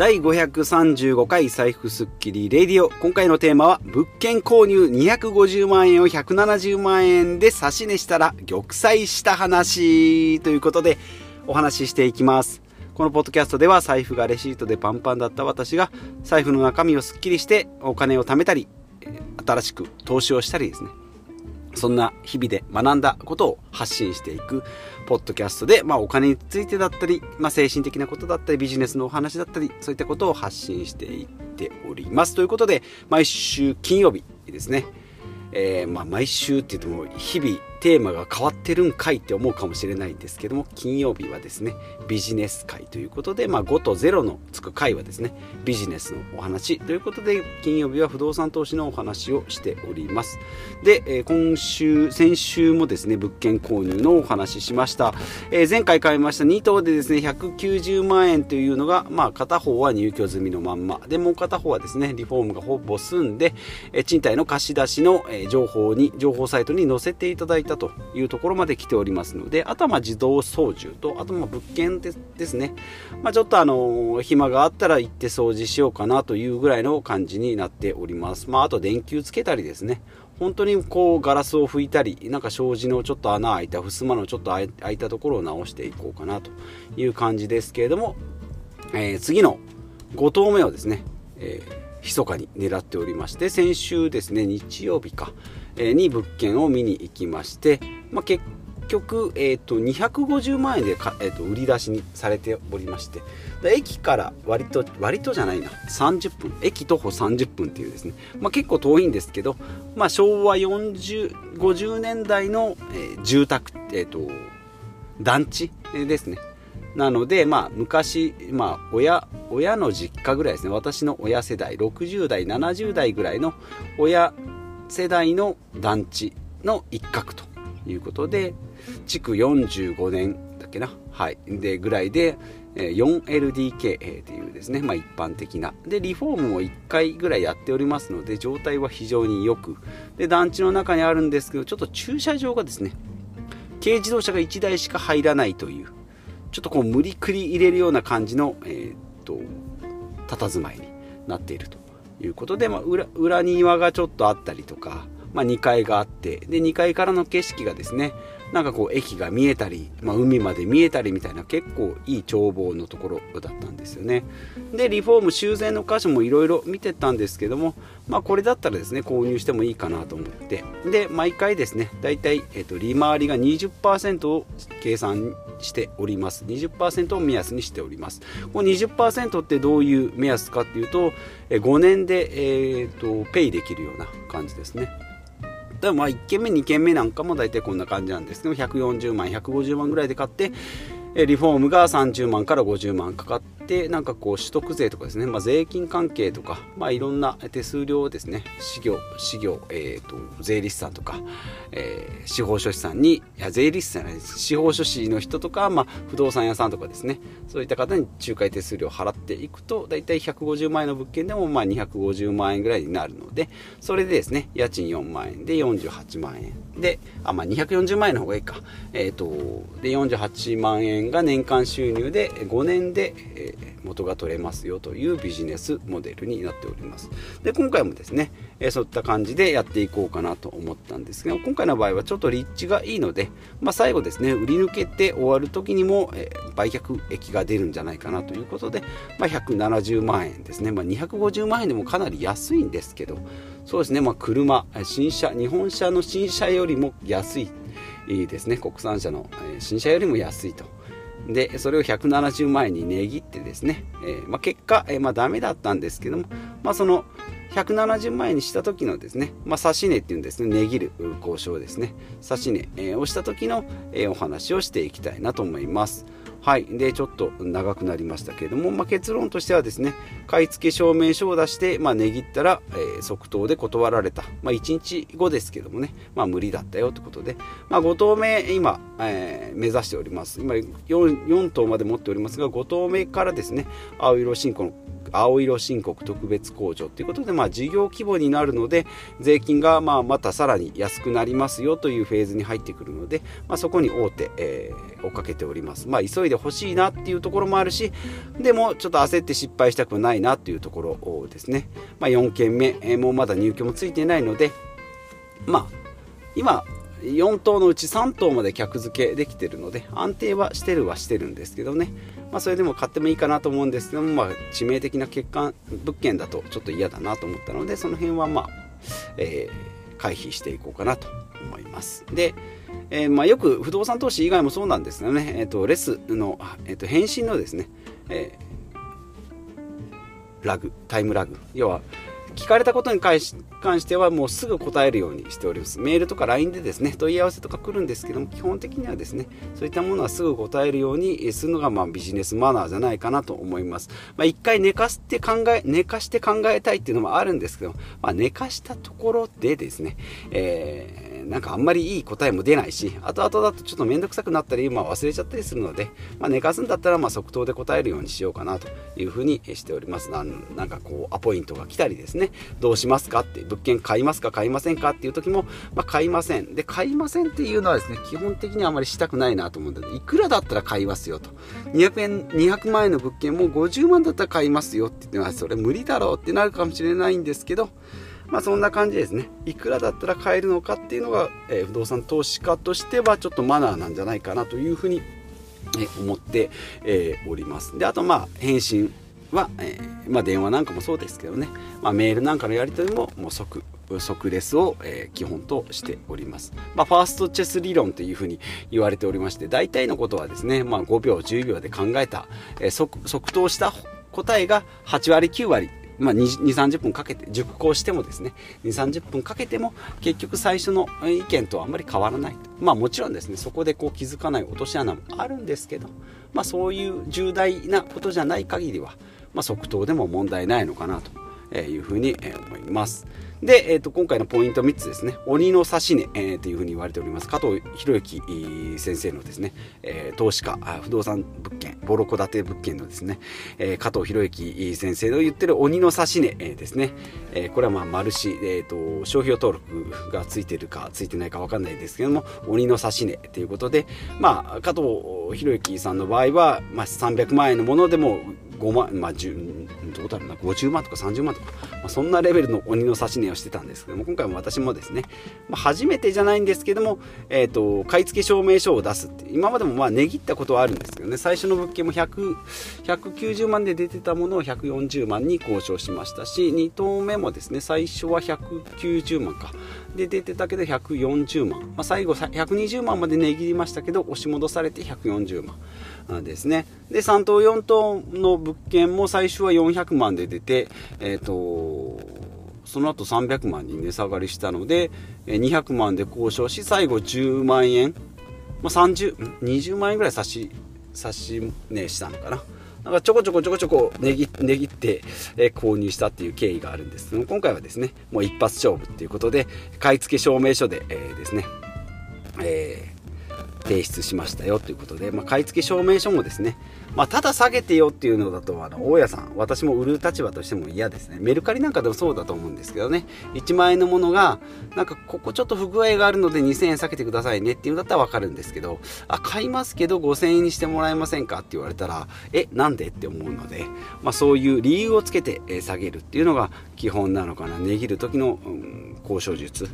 第535回財布スッキリレディオ。今回のテーマは、物件購入250万円を170万円で差し値したら玉砕した話ということでお話ししていきます。このポッドキャストでは財布がレシートでパンパンだった私が財布の中身をスッキリしてお金を貯めたり、新しく投資をしたりですね。そんな日々で学んだことを発信していくポッドキャストで、まあ、お金についてだったり、まあ、精神的なことだったりビジネスのお話だったりそういったことを発信していっております。ということで毎週金曜日ですね、えー、まあ、毎週って言っても日々テーマが変わってるんかいって思うかもしれないんですけども金曜日はですねビジネス会ということで、まあ、5と0のつく回はですねビジネスのお話ということで金曜日は不動産投資のお話をしております。で、えー、今週先週もですね物件購入のお話しました、えー、前回買いました。2棟でですね190万円というのが、まあ、片方は入居済みのまんま。でもう片方はですねリフォームがほぼ済んで、えー、賃貸の貸し出しの、え情報に情報サイトに載せていただいてたというところまで来ておりますのであとはま自動操縦とあとま物件ですね、まあ、ちょっとあの暇があったら行って掃除しようかなというぐらいの感じになっております、まあ、あと電球つけたりですね。本当にこうガラスを拭いたりなんか障子のちょっと穴開いた襖のちょっと開いたところを直していこうかなという感じですけれども、えー、次の5投目をですね、えー密かに狙っておりまして先週ですね日曜日か、に物件を見に行きまして、まあ、結局、えーと、250万円でか、えーと、売り出しにされておりまして駅から割と割とじゃないな30分駅徒歩30分っていうですね、まあ、結構遠いんですけど、まあ、昭和4050年代の、えー、住宅、えーと団地ですね。なので、まあ、昔、まあ、親親の実家ぐらいですね。私の親世代60代70代ぐらいの親世代の団地の一角ということで築45年だっけな？はい。でぐらいで 4LDK というですね、まあ、一般的な。でリフォームも1回ぐらいやっておりますので状態は非常に良く。で団地の中にあるんですけどちょっと駐車場がですね軽自動車が1台しか入らないというちょっとこう無理くり入れるような感じの、えー、っと佇まいになっていると。いうことで、まあ、裏裏庭がちょっとあったりとか、まあ、2階があってで2階からの景色がですねなんかこう駅が見えたり、まあ、海まで見えたりみたいな結構いい眺望のところだったんですよね。でリフォーム修繕の箇所もいろいろ見てたんですけども、まあ、これだったらですね購入してもいいかなと思って。で毎回ですねだいたい、えー、と利回りが20%を計算しております。20%を目安にしております。この20%ってどういう目安かっていうと5年で、えーとペイできるような感じですね。でもまあ1軒目2軒目なんかも大体こんな感じなんです。けど140万150万ぐらいで買ってリフォームが30万から50万かかってなんかこう取得税とかですね、まあ、税金関係とか、まあ、いろんな手数料をですね事業事業、えーと、税理士さんとか、えー、司法書士さんにいや税理士さんじゃないです司法書士の人とか、まあ、不動産屋さんとかですねそういった方に仲介手数料を払っていくと大体150万円の物件でもまあ250万円ぐらいになるのでそれでですね家賃4万円で48万円であ、まあ、240万円の方がいいか、えーと、で48万円が年間収入で5年で、え元が取れますよというビジネスモデルになっております。で今回もですね、えそういった感じでやっていこうかなと思ったんですが今回の場合はちょっと立地がいいので、まあ、最後ですね売り抜けて終わる時にも、え売却益が出るんじゃないかなということで、まあ、170万円ですね、まあ、250万円でもかなり安いんですけどそうですね、まあ、車新車日本車の新車よりも安いいいですね。国産車の新車よりも安いと。でそれを170万円に値切ってですね、えー、まあ、結果、えー、まあ、ダメだったんですけども、まあ、その170万円にした時のですね、まあ、指値っていうんですね値切る交渉ですね。指値、えー、をした時の、えお話をしていきたいなと思います。はい。で、ちょっと長くなりましたけれども、まあ、結論としてはですね、買い付け証明書を出して、まあ、値切ったら、えー、即答で断られた。まあ、1日後ですけどもね、まあ、無理だったよということで、まあ、5投目、今、えー、目指しております。今4、4頭まで持っておりますが、5投目からですね、青色進行の青色申告特別控除ということで、まあ、事業規模になるので税金がまあまたさらに安くなりますよというフェーズに入ってくるので、まあ、そこに大手、えー、追っかけております、まあ、急いでほしいなっていうところもあるしでもちょっと焦って失敗したくないなっていうところですね、まあ、4件目、えー、もうまだ入居もついていないのでまあ今4棟のうち3棟まで客付けできてるので安定はしてるはしてるんですけどね、まあ、それでも買ってもいいかなと思うんですけども、まあ、致命的な欠陥物件だとちょっと嫌だなと思ったのでその辺はまあ、えー、回避していこうかなと思います。で、えー、まあ、よく不動産投資以外もそうなんですよね、えーと、レスの、えーと、返信のですね、えー、ラグタイムラグ。要は聞かれたことに関してはもうすぐ答えるようにしております。メールとか LINE でですね問い合わせとか来るんですけども基本的にはですねそういったものはすぐ答えるようにするのがまあビジネスマナーじゃないかなと思います、まあ、一回寝かして考え寝かして考えたいっていうのもあるんですけど、まあ、寝かしたところでですね、えーなんかあんまりいい答えも出ないし後々だとちょっと面倒くさくなったり、まあ、忘れちゃったりするので、まあ、寝かすんだったらまあ即答で答えるようにしようかなというふうにしております。なんなんかこうアポイントが来たりですね。どうしますかって物件買いますか買いませんかっていう時も、まあ、買いません。で買いませんっていうのはですね基本的にあまりしたくないなと思うのでいくらだったら買いますよと。200円200万円の物件も50万だったら買いますよって言ってますそれ無理だろうってなるかもしれないんですけどまあ、そんな感じですね。いくらだったら買えるのかっていうのが、えー、不動産投資家としてはちょっとマナーなんじゃないかなというふうに、え思って、えー、おります。であとまあ返信は、えー、まあ、電話なんかもそうですけどね、まあ、メールなんかのやり取りももう即即レスを、えー、基本としております、まあ、ファーストチェス理論というふうに言われておりまして大体のことはですね、まあ、5秒10秒で考えた、えー、即即答した答えが8割9割まあ、2、30分かけて、熟考してもですね、2、30分かけても、結局最初の意見とあんまり変わらないと。まあもちろんですね、そこでこう気づかない落とし穴もあるんですけど、まあそういう重大なことじゃない限りは、まあ即答でも問題ないのかなというふうに思います。で、えーと、今回のポイント3つですね。鬼の指し値、えー、というふうに言われております。加藤博之先生のですね、えー、投資家不動産物件ボロ戸建て物件のですね、えー、加藤博之先生の言ってる鬼の指し値、えー、ですね、えー、これはまあマルシ、えーと、商標登録がついてるかついてないか分かんないですけども鬼の指し値ということでまあ加藤博之さんの場合は、まあ、300万円のものでも5万、まあ10、どうだろうな50万とか30万とか、まあ、そんなレベルの鬼の指し値をしてたんですけども今回も私もですね、まあ、初めてじゃないんですけども、えーと、買い付け証明書を出すって今までもまあ値切ったことはあるんですけどね最初の物件も100 190万で出てたものを140万に交渉しましたし2棟目もですね最初は190万かで出てたけど140万、まあ、最後120万まで値切りましたけど押し戻されて140万ですね。で3棟4棟の物件も最初は400 200万で出てえっ、ー、とその後300万に値下がりしたので200万で交渉し最後10万円、まあ、30 20万円ぐらい差し差し値したのかな。なんかちょこちょこちょこちょこ値切値切って、えー、購入したっていう経緯があるんですけど今回はですねもう一発勝負っていうことで買い付け証明書で、えー、ですね、えー、提出しましたよということで、まあ、買い付け証明書もですねまあ、ただ下げてよっていうのだとあの大家さん私も売る立場としても嫌ですね。メルカリなんかでもそうだと思うんですけどね。1万円のものがなんかここちょっと不具合があるので2000円下げてくださいねっていうんだったら分かるんですけどあ買いますけど5000円にしてもらえませんかって言われたらえなんでって思うので、まあ、そういう理由をつけて下げるっていうのが基本なのかな。値切る時の、うん、交渉術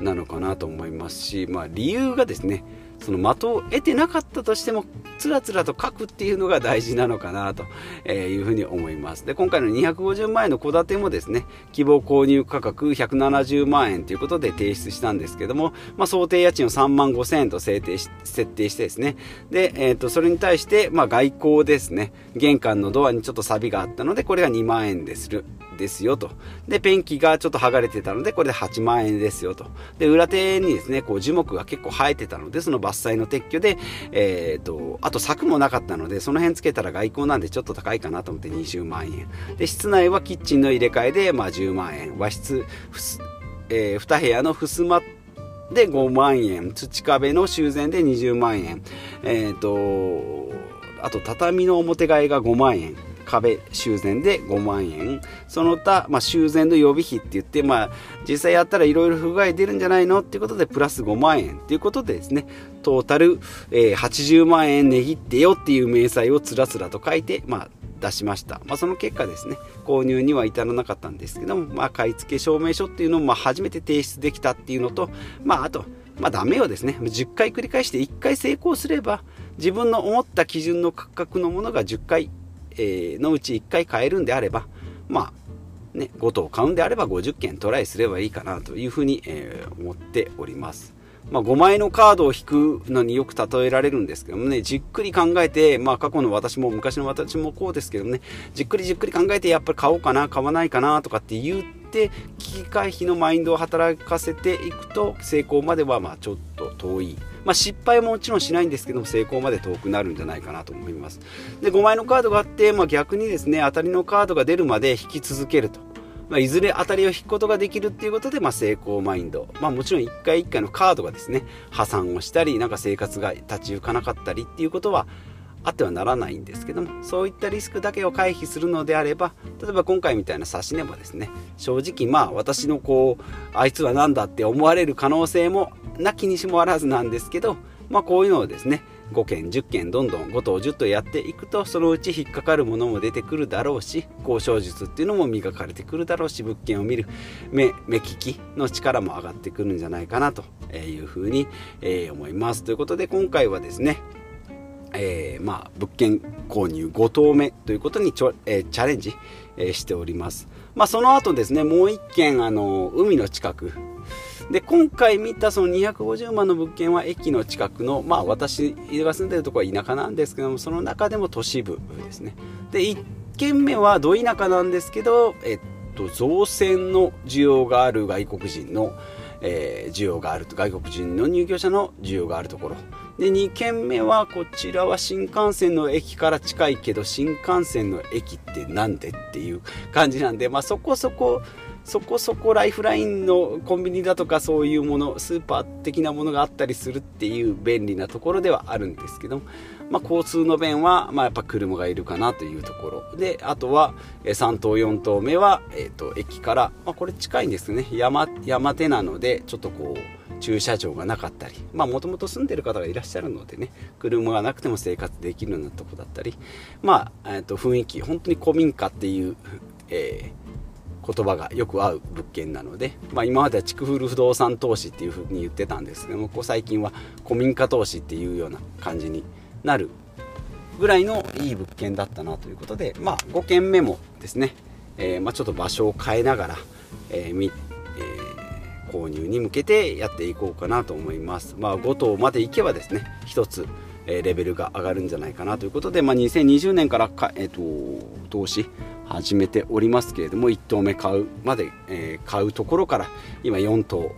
なのかなと思いますし、まあ、理由がですねその的を得てなかったとしてもつらつらと書くっていうのが大事なのかなというふうに思います。で今回の250万円の戸建てもですね希望購入価格170万円ということで提出したんですけども、まあ、想定家賃を3万5000円と設定し設定してですねで、えー、とそれに対して、まあ、外交ですね玄関のドアにちょっと錆びがあったのでこれが2万円でする。ですよと。で、ペンキがちょっと剥がれてたので、これで8万円ですよと。で、裏手にですね、こう樹木が結構生えてたので、その伐採の撤去で、えっ、ー、と、あと柵もなかったので、その辺つけたら外交なんでちょっと高いかなと思って20万円。で、室内はキッチンの入れ替えで、まあ10万円。和室、えー、2部屋の襖で5万円。土壁の修繕で20万円。えっ、ー、と、あと畳の表替えが5万円。壁修繕で5万円。その他、まあ、修繕の予備費って言って、まあ、実際やったらいろいろ不具合出るんじゃないのっていうことでプラス5万円っていうことでですねトータル、えー、80万円値切ってよっていう明細をつらつらと書いて、まあ、出しました、まあ、その結果ですね購入には至らなかったんですけども、まあ、買い付け証明書っていうのをまあ初めて提出できたっていうのと、まあ、あと、まあ、ダメをですね10回繰り返して1回成功すれば自分の思った基準の価格のものが10回、えー、のうち1回買えるんであればまあね5頭買うんであれば50件トライすればいいかなというふうに、えー、思っております。まあ、5枚のカードを引くのによく例えられるんですけどもね、じっくり考えて、まあ、過去の私も昔の私もこうですけどもね、じっくりじっくり考えて、やっぱり買おうかな、買わないかなとかって言って、危機回避のマインドを働かせていくと、成功まではまちょっと遠い。まあ、失敗ももちろんしないんですけども、成功まで遠くなるんじゃないかなと思います。で、5枚のカードがあって、まあ、逆にですね、当たりのカードが出るまで引き続けると。まあ、いずれ当たりを引くことができるっていうことで、まあ、成功マインド、まあ、もちろん1回1回のカードがですね破産をしたりなんか生活が立ち行かなかったりっていうことはあってはならないんですけどもそういったリスクだけを回避するのであれば例えば今回みたいな指し値もですね正直まあ私のこうあいつは何だって思われる可能性もなきにしもあらずなんですけどまあこういうのをですね5件10件どんどん5頭10頭やっていくとそのうち引っかかるものも出てくるだろうし交渉術っていうのも磨かれてくるだろうし物件を見る目目利きの力も上がってくるんじゃないかなというふうに、思います。ということで今回はですねえー、まあ、物件購入5棟目ということにちょ、えー、チャレンジ、えー、しております。まあ、その後ですね、もう1軒、あの、海の近く、で今回見たその250万の物件は駅の近くの、まあ、私が住んでるところは田舎なんですけどもその中でも都市部ですね。で1軒目はど田舎なんですけど、えっと、造船の需要がある外国人の、えー、需要があると外国人の入居者の需要があるところ。で2軒目はこちらは新幹線の駅から近いけど新幹線の駅ってなんでっていう感じなんで、まあ、そこそこそこそこライフラインのコンビニだとかそういうものスーパー的なものがあったりするっていう便利なところではあるんですけど、まあ、交通の便は、まあ、やっぱ車がいるかなというところ。であとは3棟4棟目は、えーと、駅から、まあ、これ近いんですね。山山手なのでちょっとこう駐車場がなかったりもともと住んでる方がいらっしゃるのでね車がなくても生活できるようなとこだったりまあ、えーと雰囲気本当に古民家っていう、えー言葉がよく合う物件なので、まあ、今までは築古不動産投資っていうふうに言ってたんですけどもここ最近は古民家投資っていうような感じになるぐらいのいい物件だったなということで、まあ、5軒目もですね、えー、まあ、ちょっと場所を変えながら、えーえー、購入に向けてやっていこうかなと思います、まあ、5棟まで行けばですね1つえレベルが上がるんじゃないかなということで、まあ、2020年からか、えーと投資始めておりますけれども1頭目買うまで、えー、買うところから今4頭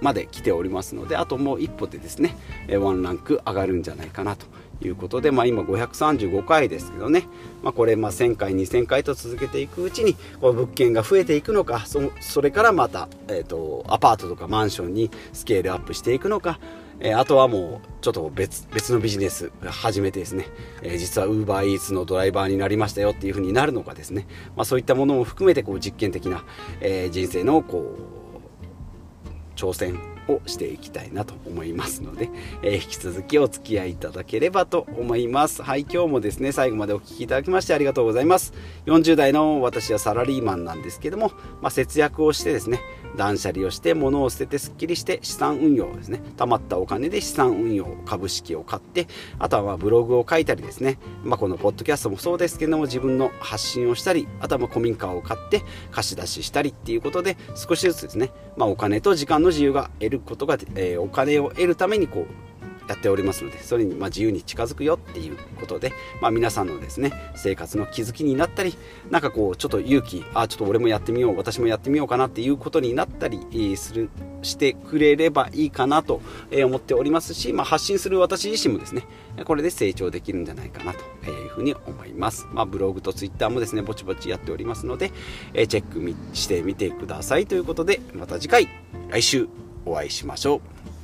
まで来ておりますのであともう一歩でですねワンランク上がるんじゃないかなということで、まあ、今535回ですけどね、まあ、これま1000回2000回と続けていくうちにこの物件が増えていくのかそそれからまた、えーとアパートとかマンションにスケールアップしていくのか。えー、あとはもうちょっと別別のビジネス始めてですね、えー、実は UberEats のドライバーになりましたよっていう風になるのかですね、まあ、そういったものも含めてこう実験的な、えー、人生のこう挑戦をしていきたいなと思いますので、えー、引き続きお付き合いいただければと思います。はい、今日もですね、最後までお聴きいただきましてありがとうございます。40代の私はサラリーマンなんですけども、まあ、節約をしてですね、断捨離をして物を捨ててすっきりして資産運用ですね。貯まったお金で資産運用株式を買ってあとはブログを書いたりですね、まあ、このポッドキャストもそうですけども自分の発信をしたりあとはま古民家を買って貸し出ししたりっていうことで少しずつですね、まあ、お金と時間の自由が得ることが、えー、お金を得るためにこうやっておりますのでそれにま自由に近づくよっていうことで、まあ、皆さんのですね生活の気づきになったりなんかこうちょっと勇気あちょっと俺もやってみよう私もやってみようかなっていうことになったりするしてくれればいいかなと思っておりますし、まあ、発信する私自身もですねこれで成長できるんじゃないかなというふうに思います、まあ、ブログとツイッターもですねぼちぼちやっておりますのでチェックしてみてくださいということでまた次回来週お会いしましょう。